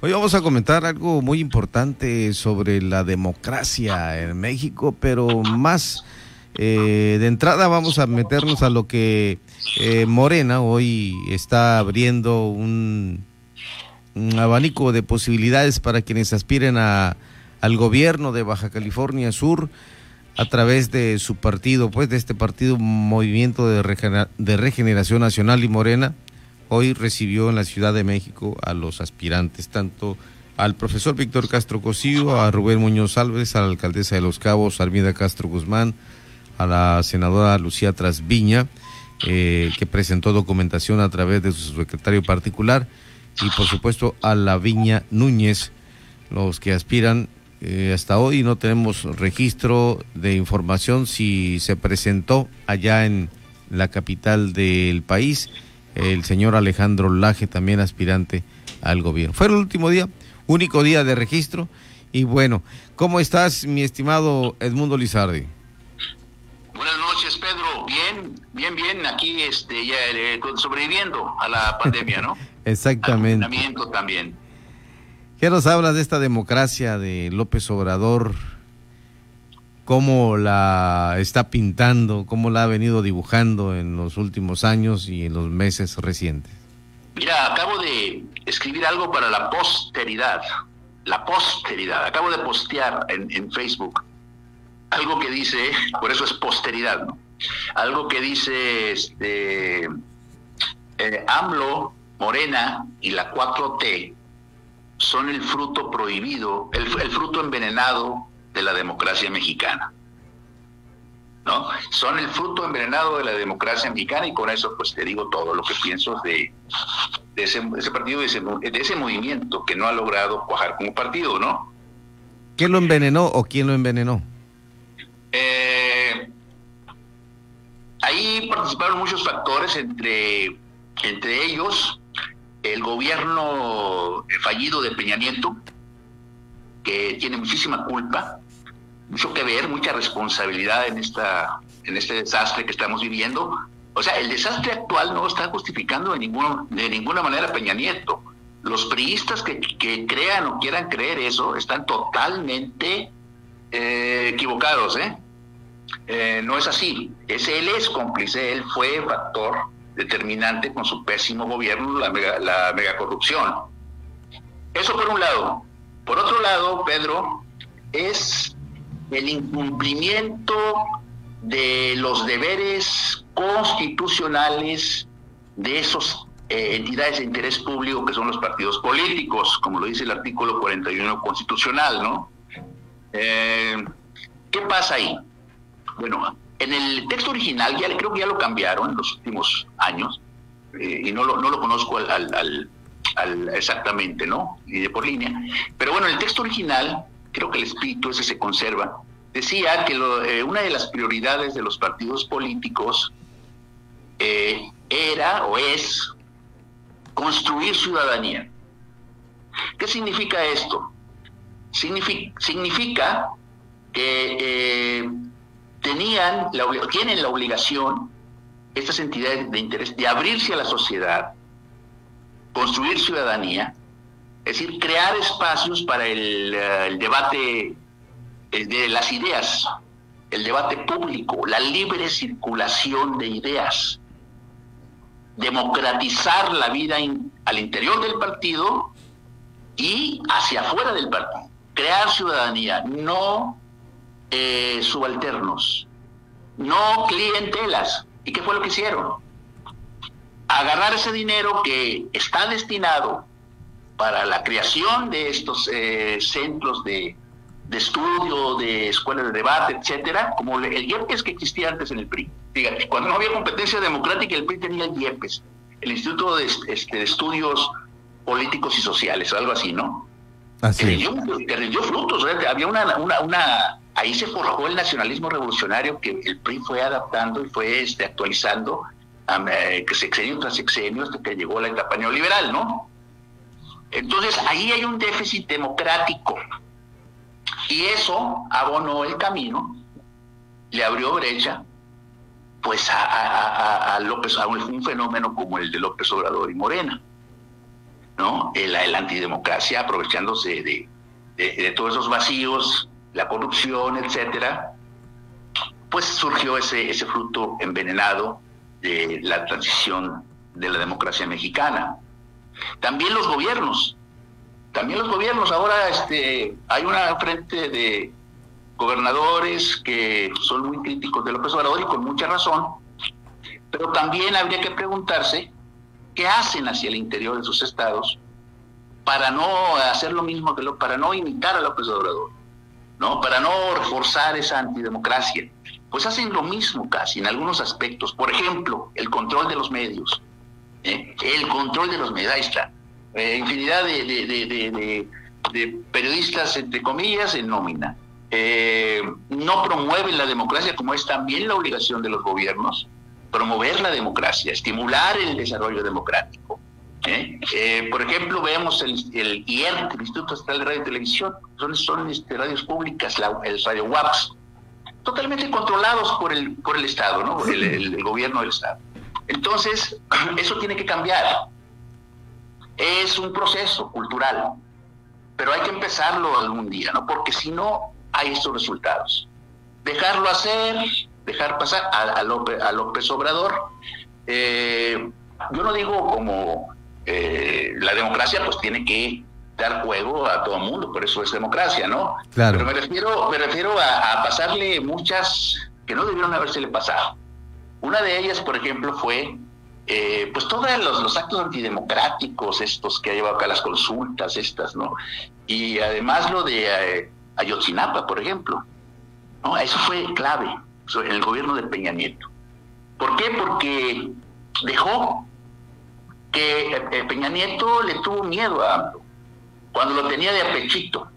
Hoy vamos a comentar algo muy importante sobre la democracia en México, pero más eh, de entrada vamos a meternos a lo que eh, Morena hoy está abriendo un, abanico de posibilidades para quienes aspiren a, al gobierno de Baja California Sur a través de su partido, pues de este partido Movimiento de Regeneración Nacional y Morena hoy recibió en la Ciudad de México a los aspirantes, tanto al profesor Víctor Castro Cosío, a Rubén Muñoz Álvarez, a la alcaldesa de Los Cabos, Armida Castro Guzmán, a la senadora Lucía Trasviña, eh, que presentó documentación a través de su secretario particular, y por supuesto a la Viña Núñez, los que aspiran. Eh, hasta hoy no tenemos registro de información si se presentó allá en la capital del país el señor Alejandro Laje, también aspirante al gobierno. Fue el último día, único día de registro. Y bueno, ¿cómo estás, mi estimado Edmundo Lizardi? Buenas noches, Pedro. Bien, bien, bien. Aquí este, ya eh, sobreviviendo a la pandemia, ¿no? Exactamente. Al también. ¿Qué nos hablas de esta democracia de López Obrador? Cómo la está pintando, cómo la ha venido dibujando en los últimos años y en los meses recientes. Mira, acabo de escribir algo para la posteridad, la posteridad. Acabo de postear en, Facebook algo que dice, por eso es posteridad, ¿no? Algo que dice este, eh, AMLO, Morena y la 4T son el fruto prohibido, el, el fruto envenenado de la democracia mexicana. ¿No? Son el fruto envenenado de la democracia mexicana y con eso pues te digo todo lo que pienso de, ese, partido, de ese, de ese movimiento que no ha logrado cuajar como partido, ¿no? ¿Quién lo envenenó o quién lo envenenó? Eh, ahí participaron muchos factores, entre, entre ellos el gobierno fallido de Peña Nieto, que tiene muchísima culpa, mucho que ver, mucha responsabilidad en, esta, en este desastre que estamos viviendo. O sea, el desastre actual no está justificando de, ninguno, de ninguna manera Peña Nieto. Los priistas que, crean o quieran creer eso están totalmente eh, equivocados. ¿eh? ¿eh? no es así. Es, él es cómplice, él fue factor determinante con su pésimo gobierno, la, mega, la megacorrupción. Eso por un lado. Por otro lado, Pedro, es el incumplimiento de los deberes constitucionales de esas eh, entidades de interés público que son los partidos políticos, como lo dice el artículo 41 constitucional, ¿no? Eh, ¿Qué pasa ahí? Bueno, en el texto original, ya creo que ya lo cambiaron en los últimos años, eh, y no lo, no lo conozco al, exactamente, ¿no? Ni de por línea, pero bueno, el texto original creo que el espíritu ese se conserva, decía que eh, una de las prioridades de los partidos políticos eh, era o es construir ciudadanía. ¿Qué significa esto? Significa, que eh, tenían la, tienen la obligación, estas entidades de interés, de abrirse a la sociedad, construir ciudadanía, es decir, crear espacios para el, eh, debate de las ideas, el debate público, la libre circulación de ideas, democratizar la vida al interior del partido y hacia afuera del partido, crear ciudadanía, no eh, subalternos, no clientelas. ¿Y qué fue lo que hicieron? Agarrar ese dinero que está destinado para la creación de estos eh, centros de, estudio, de escuelas de debate, etcétera, como el IEPES que existía antes en el PRI. Fíjate, cuando no había competencia democrática, el PRI tenía el IEPES, el Instituto de, este, Estudios Políticos y Sociales, algo así, ¿no? Así. Que rindió, frutos, había una, una, una, ahí se forjó el nacionalismo revolucionario que el PRI fue adaptando y fue este, actualizando, eh, que sexenio tras sexenio hasta que llegó la etapa neoliberal, ¿no? Entonces ahí hay un déficit democrático y eso abonó el camino, le abrió brecha pues a, López, a un fenómeno como el de López Obrador y Morena. ¿no? La, la antidemocracia, aprovechándose de, todos esos vacíos, la corrupción, etcétera, pues surgió ese fruto envenenado de la transición de la democracia mexicana. También los gobiernos, también los gobiernos, ahora este, hay una frente de gobernadores que son muy críticos de López Obrador y con mucha razón, pero también habría que preguntarse qué hacen hacia el interior de sus estados para no hacer lo mismo que para no imitar a López Obrador, ¿no? Para no reforzar esa antidemocracia. Pues hacen lo mismo casi en algunos aspectos. Por ejemplo, el control de los medios. El control de los medios, ahí está. Eh, infinidad de, periodistas, entre comillas, en nómina. Eh, no promueven la democracia como es también la obligación de los gobiernos. Promover la democracia, estimular el desarrollo democrático. ¿eh? Por ejemplo, vemos el, el IERT, el Instituto Estatal de Radio y Televisión, son, son este, radios públicas, el Radio WAPS, totalmente controlados por el, por el Estado, ¿no? el, gobierno del Estado. Entonces, eso tiene que cambiar. Es un proceso cultural, pero hay que empezarlo algún día, ¿no? Porque si no, hay estos resultados. Dejarlo hacer, dejar pasar a, López, a López Obrador. Eh, yo no digo como eh, la democracia pues tiene que dar juego a todo el mundo, por eso es democracia, ¿no? Claro. Pero me refiero, me refiero a, pasarle muchas que no debieron habérsele pasado. Una de ellas, por ejemplo, fue eh, pues todos los, actos antidemocráticos, estos que ha llevado acá las consultas, estas, ¿no? Y además lo de eh, Ayotzinapa, por ejemplo. Eso fue clave en el gobierno de Peña Nieto. ¿Por qué? Porque dejó que eh, Peña Nieto le tuvo miedo a AMLO, cuando lo tenía de apechito.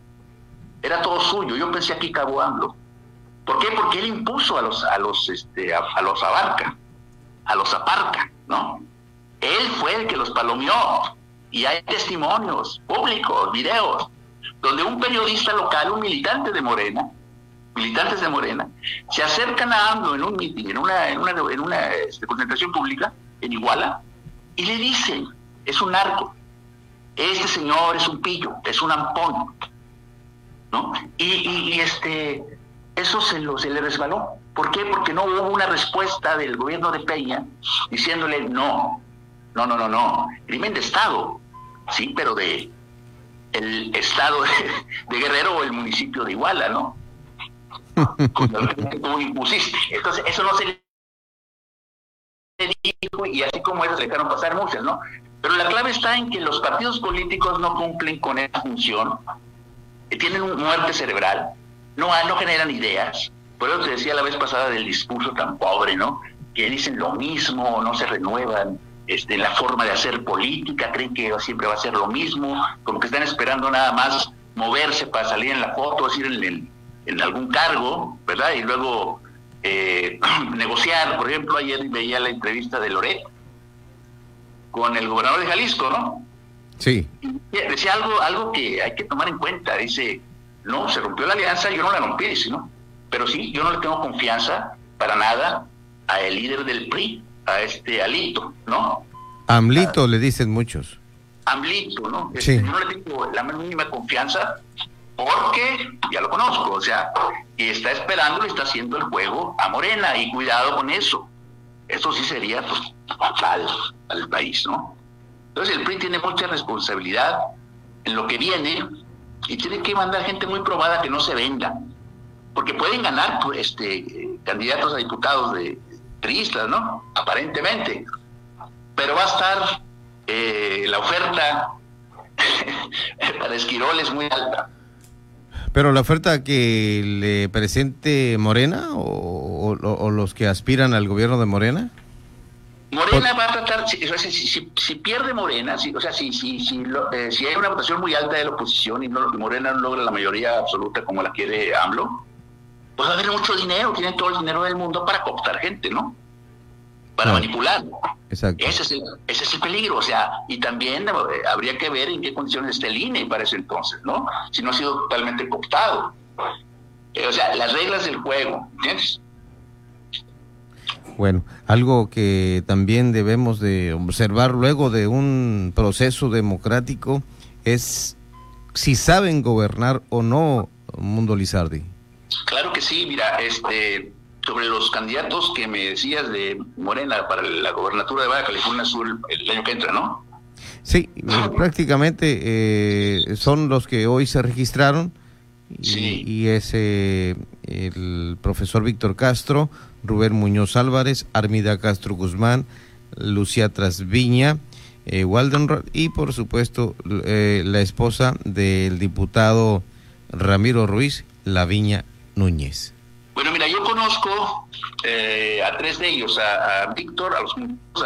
Era todo suyo. Yo pensé aquí cabo AMLO. ¿Por qué? Porque él impuso a los, a los, este, a, los abarca, a los aparca, ¿no? Él fue el que los palomeó. Y hay testimonios públicos, videos, donde un periodista local, un militante de Morena, militantes de Morena, se acercan a AMLO en un meeting, en una, en una, en este, concentración pública en Iguala, y le dicen, es un narco, este señor es un pillo, es un ampón, ¿no? Y, este, eso se, lo, se le resbaló. ¿Por qué? Porque no hubo una respuesta del gobierno de Peña diciéndole no, no, no, no, no, crimen de Estado, sí, pero de el Estado de, Guerrero o el municipio de Iguala, ¿no? Tú impusiste. Entonces, eso no se le y así como eso se dejaron pasar muchas, ¿no? Pero la clave está en que los partidos políticos no cumplen con esa función, tienen una muerte cerebral, no, no generan ideas. Por eso te decía la vez pasada del discurso tan pobre, ¿no? Que dicen lo mismo, no se renuevan este, la forma de hacer política, creen que siempre va a ser lo mismo, como que están esperando nada más moverse para salir en la foto, decir, en, en algún cargo, ¿verdad? Y luego eh, negociar. Por ejemplo, ayer veía la entrevista de Loret con el gobernador de Jalisco, ¿no? Sí. decía algo, algo que hay que tomar en cuenta. Dice, no, se rompió la alianza, yo no la rompí, dice, ¿no? Pero sí, yo no le tengo confianza para nada a el líder del PRI, a este Alito, ¿no? Amlito le dicen muchos. Amlito, ¿no? Este, yo no le tengo la mínima confianza porque ya lo conozco, o sea, y está esperando, le está haciendo el juego a Morena, y cuidado con eso. Eso sí sería pues, fatal al país, ¿no? Entonces el PRI tiene mucha responsabilidad en lo que viene y tiene que mandar gente muy probada que no se venda, porque pueden ganar pues, este, candidatos a diputados de priistas, ¿no? Aparentemente, pero va a estar eh, la oferta para Esquiroles muy alta. Pero la oferta que le presente Morena o, los que aspiran al gobierno de Morena. Morena va a tratar, si, si, pierde Morena, si, o sea, si, si, si, eh, si hay una votación muy alta de la oposición y, no, Morena no logra la mayoría absoluta como la quiere AMLO, pues va a haber mucho dinero, tienen todo el dinero del mundo para cooptar gente, ¿no? Para manipular. Exacto. Ese es, el, ese es el peligro, o sea, y también eh, habría que ver en qué condiciones está el INE para ese entonces, ¿no? Si no ha sido totalmente cooptado. Eh, o sea, las reglas del juego, ¿entiendes? Bueno, algo que también debemos de observar luego de un proceso democrático es si saben gobernar o no Mundo Lizardi. Claro que sí, mira, este sobre los candidatos que me decías de Morena para la gobernatura de Baja California Sur el año que entra, ¿no? Sí, prácticamente eh, son los que hoy se registraron y, y es eh, el profesor Víctor Castro, Rubén Muñoz Álvarez, Armida Castro Guzmán, Lucía Trasviña, eh, Waldenrod y por supuesto eh, la esposa del diputado Ramiro Ruiz, Laviña Núñez. Bueno, mira, yo conozco eh, a tres de ellos, a, Víctor, a, los,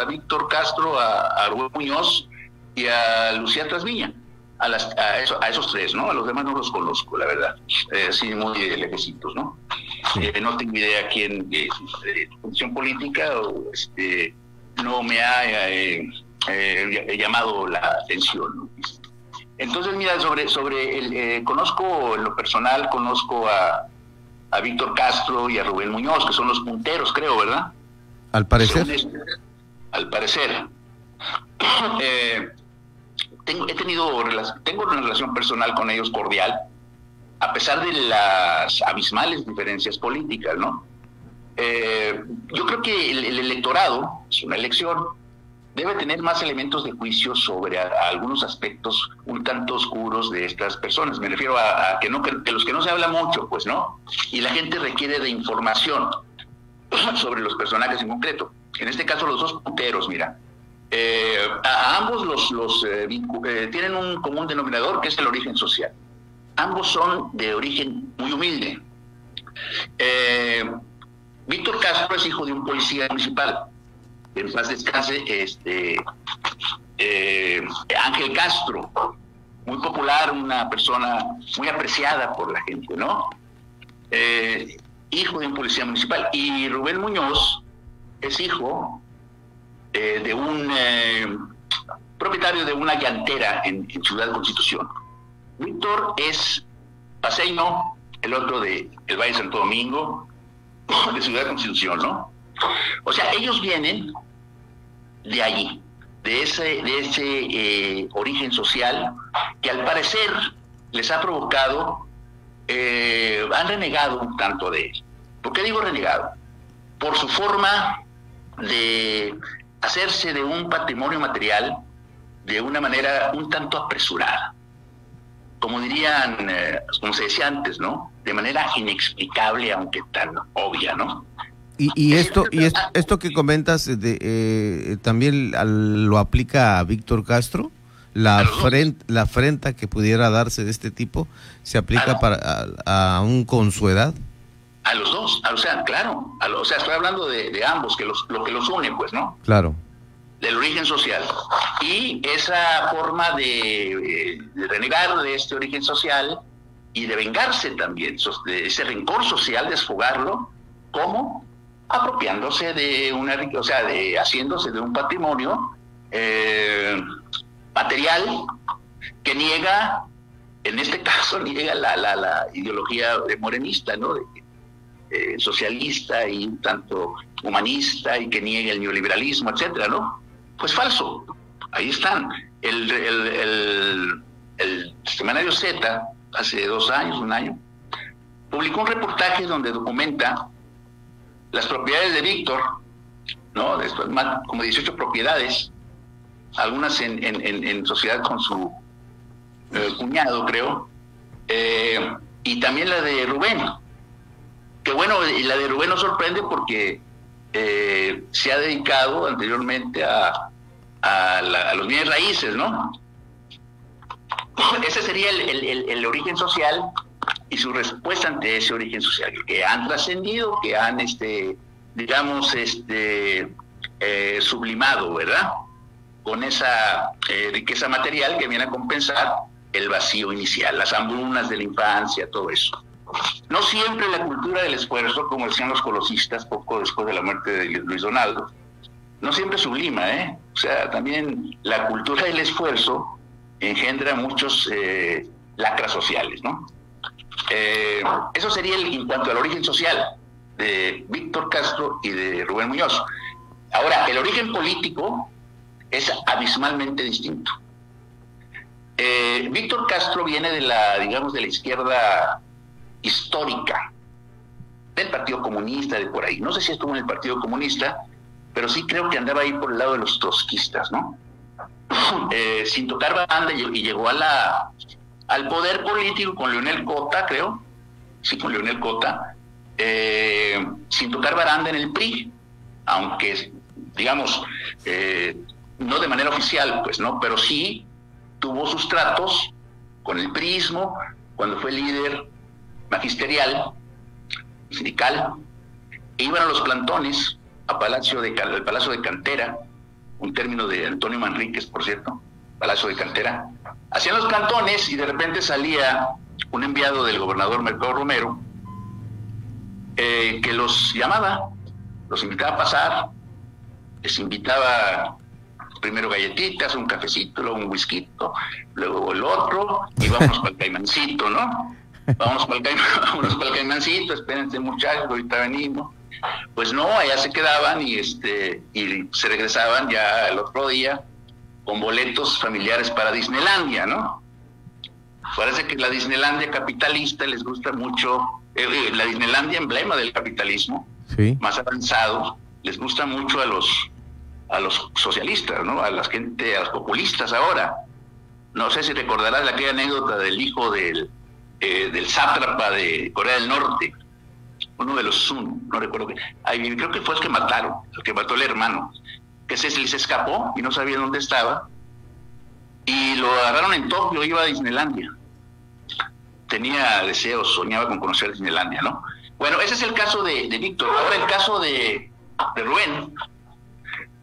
a Víctor Castro, a, Rubén Muñoz y a Lucía Trasviña. A, las, a, a, esos tres, ¿no? A los demás no los conozco, la verdad. Eh, sí, muy lejecitos, ¿no? Eh, no tengo idea quién de, de función política o este, no me ha eh, eh, llamado la atención. Entonces, mira, sobre, sobre el, eh, conozco en lo personal, conozco a, a Víctor Castro y a Rubén Muñoz, que son los punteros, creo, ¿verdad? Al parecer. Al parecer. Eh, tengo, he tenido tengo una relación personal con ellos cordial, a pesar de las abismales diferencias políticas, ¿no? Eh, yo creo que el, electorado, es una elección, debe tener más elementos de juicio sobre algunos aspectos un tanto oscuros de estas personas. Me refiero a, que no que, los que no se habla mucho, pues, ¿no? Y la gente requiere de información sobre los personajes en concreto. En este caso, los dos punteros, mira. Eh, a, ambos los, eh, eh, tienen un común denominador que es el origen social. Ambos son de origen muy humilde. Víctor Castro es hijo de un policía municipal. En paz descanse, este, Ángel Castro, muy popular, una persona muy apreciada por la gente, ¿no? hijo de un policía municipal. Y Rubén Muñoz es hijo eh, de un eh, propietario de una llantera en, Ciudad Constitución. Víctor es paseño, el otro de el Valle Santo Domingo, de Ciudad Constitución, ¿no? O sea, ellos vienen de allí, de ese, de ese eh, origen social que al parecer les ha provocado, han renegado un tanto de él. ¿Por qué digo renegado? Por su forma de hacerse de un patrimonio material de una manera un tanto apresurada. Como dirían, eh, como se decía antes, ¿no? De manera inexplicable, aunque tan obvia, ¿no? Y, esto y esto, que comentas de, eh, también lo aplica a Víctor Castro la afrenta, la afrenta que pudiera darse de este tipo se aplica para a, un con su edad a los dos, o sea, claro, o sea, estoy hablando de, ambos, que los, lo que los une, pues, ¿no? Claro. Del origen social. Y esa forma de, renegar de este origen social y de vengarse también, de ese rencor social, desfogarlo, ¿cómo? Apropiándose de una, o sea, de, haciéndose de un patrimonio eh, material que niega, en este caso, niega la, la, la ideología morenista, ¿no? Eh, socialista y un tanto humanista y que niegue el neoliberalismo, etcétera, ¿no? Pues falso. Ahí están. El, el, el, semanario Z, hace dos años, un año, publicó un reportaje donde documenta las propiedades de Víctor, ¿no? Más, como 18 propiedades, algunas en, en, en sociedad con su eh, cuñado, creo, eh, y también la de Rubén, que bueno, y la de Rubén nos sorprende porque eh, se ha dedicado anteriormente a, a, los bienes raíces, ¿no? Ese sería el, origen social y su respuesta ante ese origen social, que han trascendido, que han, este, digamos, este, eh, sublimado, ¿verdad? Con esa eh, riqueza material que viene a compensar el vacío inicial, las hambrunas de la infancia, todo eso. No siempre la cultura del esfuerzo, como decían los colosistas poco después de la muerte de Luis Donaldo, no siempre sublima, ¿eh? O sea, también la cultura del esfuerzo engendra muchos eh, lacras sociales, ¿no? Eh, eso sería en cuanto al origen social. de Víctor Castro y de Rubén Muñoz. Ahora, el origen político es abismalmente distinto. Eh, Víctor Castro viene de la, digamos, de la izquierda histórica, del Partido Comunista, de por ahí. No sé si estuvo en el Partido Comunista, pero sí creo que andaba ahí por el lado de los trotskistas, ¿no? Eh, sin tocar banda y llegó a la, al poder político con Leonel Cota, creo, sí, con Leonel Cota, eh, sin tocar baranda en el PRI, aunque, digamos, eh, no de manera oficial, pues no, pero sí tuvo sus tratos con el PRIismo cuando fue líder magisterial, sindical, e iban a los plantones a Palacio de, al Palacio de Cantera, un término de Antonio Manríquez, por cierto, Palacio de Cantera, hacían los plantones y de repente salía un enviado del gobernador Mercado Romero eh, que los llamaba, los invitaba a pasar, les invitaba primero galletitas, un cafecito, luego un whisky, luego el otro, y vamos para el caimancito, ¿no? Vamos para el, caimancito, espérense muchachos, ahorita venimos. Pues no, allá se quedaban y este y se regresaban ya el otro día con boletos familiares para Disneylandia, ¿no? Parece que la Disneylandia capitalista les gusta mucho, eh, eh, la Disneylandia emblema del capitalismo, más avanzado, les gusta mucho a los a los socialistas, ¿no? A la gente, a los populistas ahora. No sé si recordarás aquella anécdota del hijo del, eh, del sátrapa de Corea del Norte, uno de los Sun, no recuerdo qué. creo que fue el que mataron, el que mató el hermano que se les escapó y no sabía dónde estaba. Y lo agarraron en Tokio, iba a Disneylandia. Tenía deseos, soñaba con conocer Disneylandia, ¿no? Bueno, ese es el caso de, Víctor. Ahora el caso de, Rubén.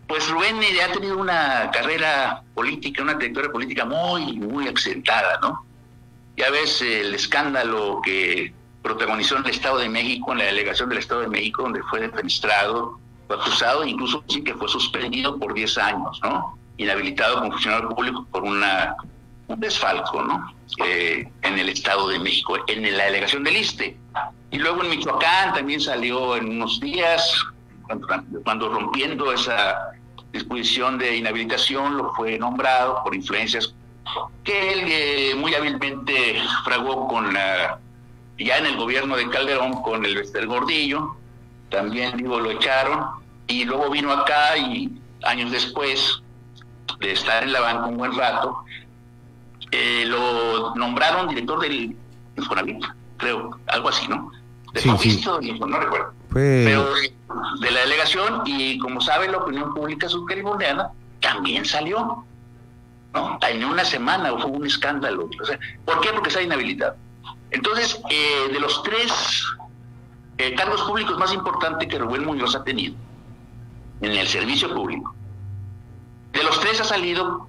Pues Rubén ha tenido una carrera política, una trayectoria política muy, muy accentada, ¿no? Ya ves el escándalo que protagonizó en el Estado de México, en la delegación del Estado de México, donde fue defenestrado, acusado, incluso sí que fue suspendido por 10 años, ¿no? Inhabilitado como funcionario público por una, un desfalco, ¿no? Eh, en el Estado de México, en la delegación del ISTE. Y luego en Michoacán también salió en unos días, cuando, rompiendo esa disposición de inhabilitación, lo fue nombrado por influencias que él eh, muy hábilmente fragó con la, ya en el gobierno de Calderón con el Bester Gordillo, también digo lo echaron, y luego vino acá y años después de estar en la banca un buen rato, eh, lo nombraron director del Infonavit, creo, algo así, ¿no? De sí, no recuerdo. Pero de, la delegación, y como sabe la opinión pública subcaliforniana, también salió. ¿No? En una semana hubo un escándalo. ¿Por qué? Porque está inhabilitado. Entonces, eh, de los tres eh, cargos públicos más importantes que Rubén Muñoz ha tenido, en el servicio público. De los tres ha salido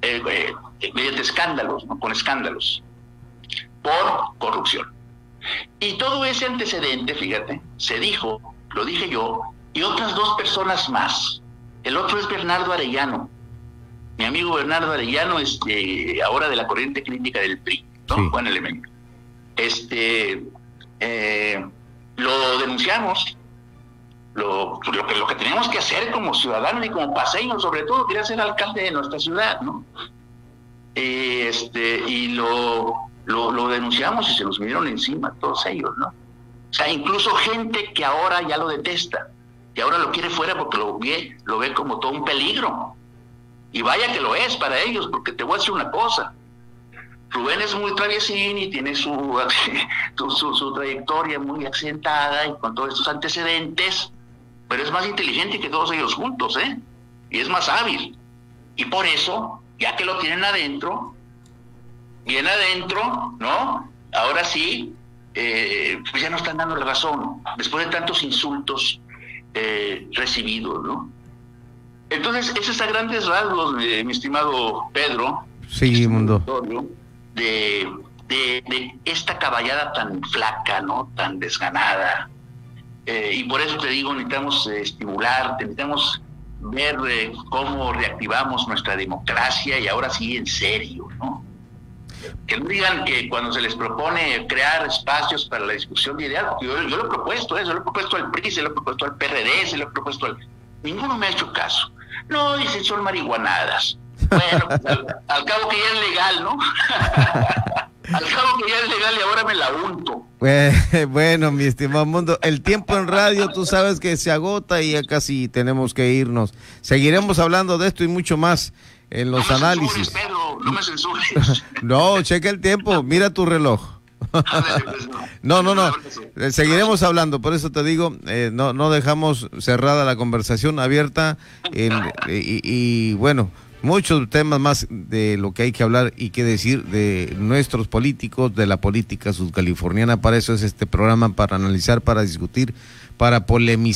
eh, mediante escándalos, con escándalos, por corrupción. Y todo ese antecedente, fíjate, se dijo, lo dije yo, y otras dos personas más. El otro es Bernardo Arellano. Mi amigo Bernardo Arellano, este, ahora de la corriente crítica del PRI, ¿no? Buen elemento. Este, eh, lo denunciamos lo, lo, que, lo que tenemos que hacer como ciudadanos y como paseños, sobre todo, quería ser alcalde de nuestra ciudad, ¿no? este, y lo, lo, denunciamos y se nos vinieron encima todos ellos, ¿no? O sea, incluso gente que ahora ya lo detesta, que ahora lo quiere fuera porque lo ve, lo ve como todo un peligro. Y vaya que lo es para ellos, porque te voy a decir una cosa. Rubén es muy traviesín y tiene su, su, su trayectoria muy accidentada y con todos estos antecedentes, pero es más inteligente que todos ellos juntos, ¿eh? Y es más hábil. Y por eso, ya que lo tienen adentro, bien adentro, ¿no? Ahora sí, eh, pues ya no están dando la razón, después de tantos insultos eh, recibidos, ¿no? Entonces, ese es a grandes rasgos, mi, mi estimado Pedro. Sí, mundo. De, de, de, esta caballada tan flaca, ¿no? Tan desganada, eh, y por eso te digo, necesitamos eh, estimular, necesitamos ver eh, cómo reactivamos nuestra democracia y ahora sí en serio, ¿no? Que no digan que cuando se les propone crear espacios para la discusión de ideas, yo, yo lo he propuesto, eso, lo he propuesto al PRI, se lo he propuesto al PRD, se lo he propuesto al... Ninguno me ha hecho caso. No, dicen, son marihuanadas. Bueno, pues, al, cabo que ya es legal, ¿no? al cabo que ya es legal y ahora me la unto. Bueno, mi estimado mundo, el tiempo en radio tú sabes que se agota y ya casi tenemos que irnos. Seguiremos hablando de esto y mucho más en los análisis. Pedro, no me censures. no, checa el tiempo, mira tu reloj. Pues, no, no, no. Eh, seguiremos hablando, por eso te digo, eh, no, no dejamos cerrada la conversación abierta y, y, bueno, muchos temas más de lo que hay que hablar y que decir de nuestros políticos, de la política subcaliforniana. Para eso es este programa, para analizar, para discutir, para polemizar.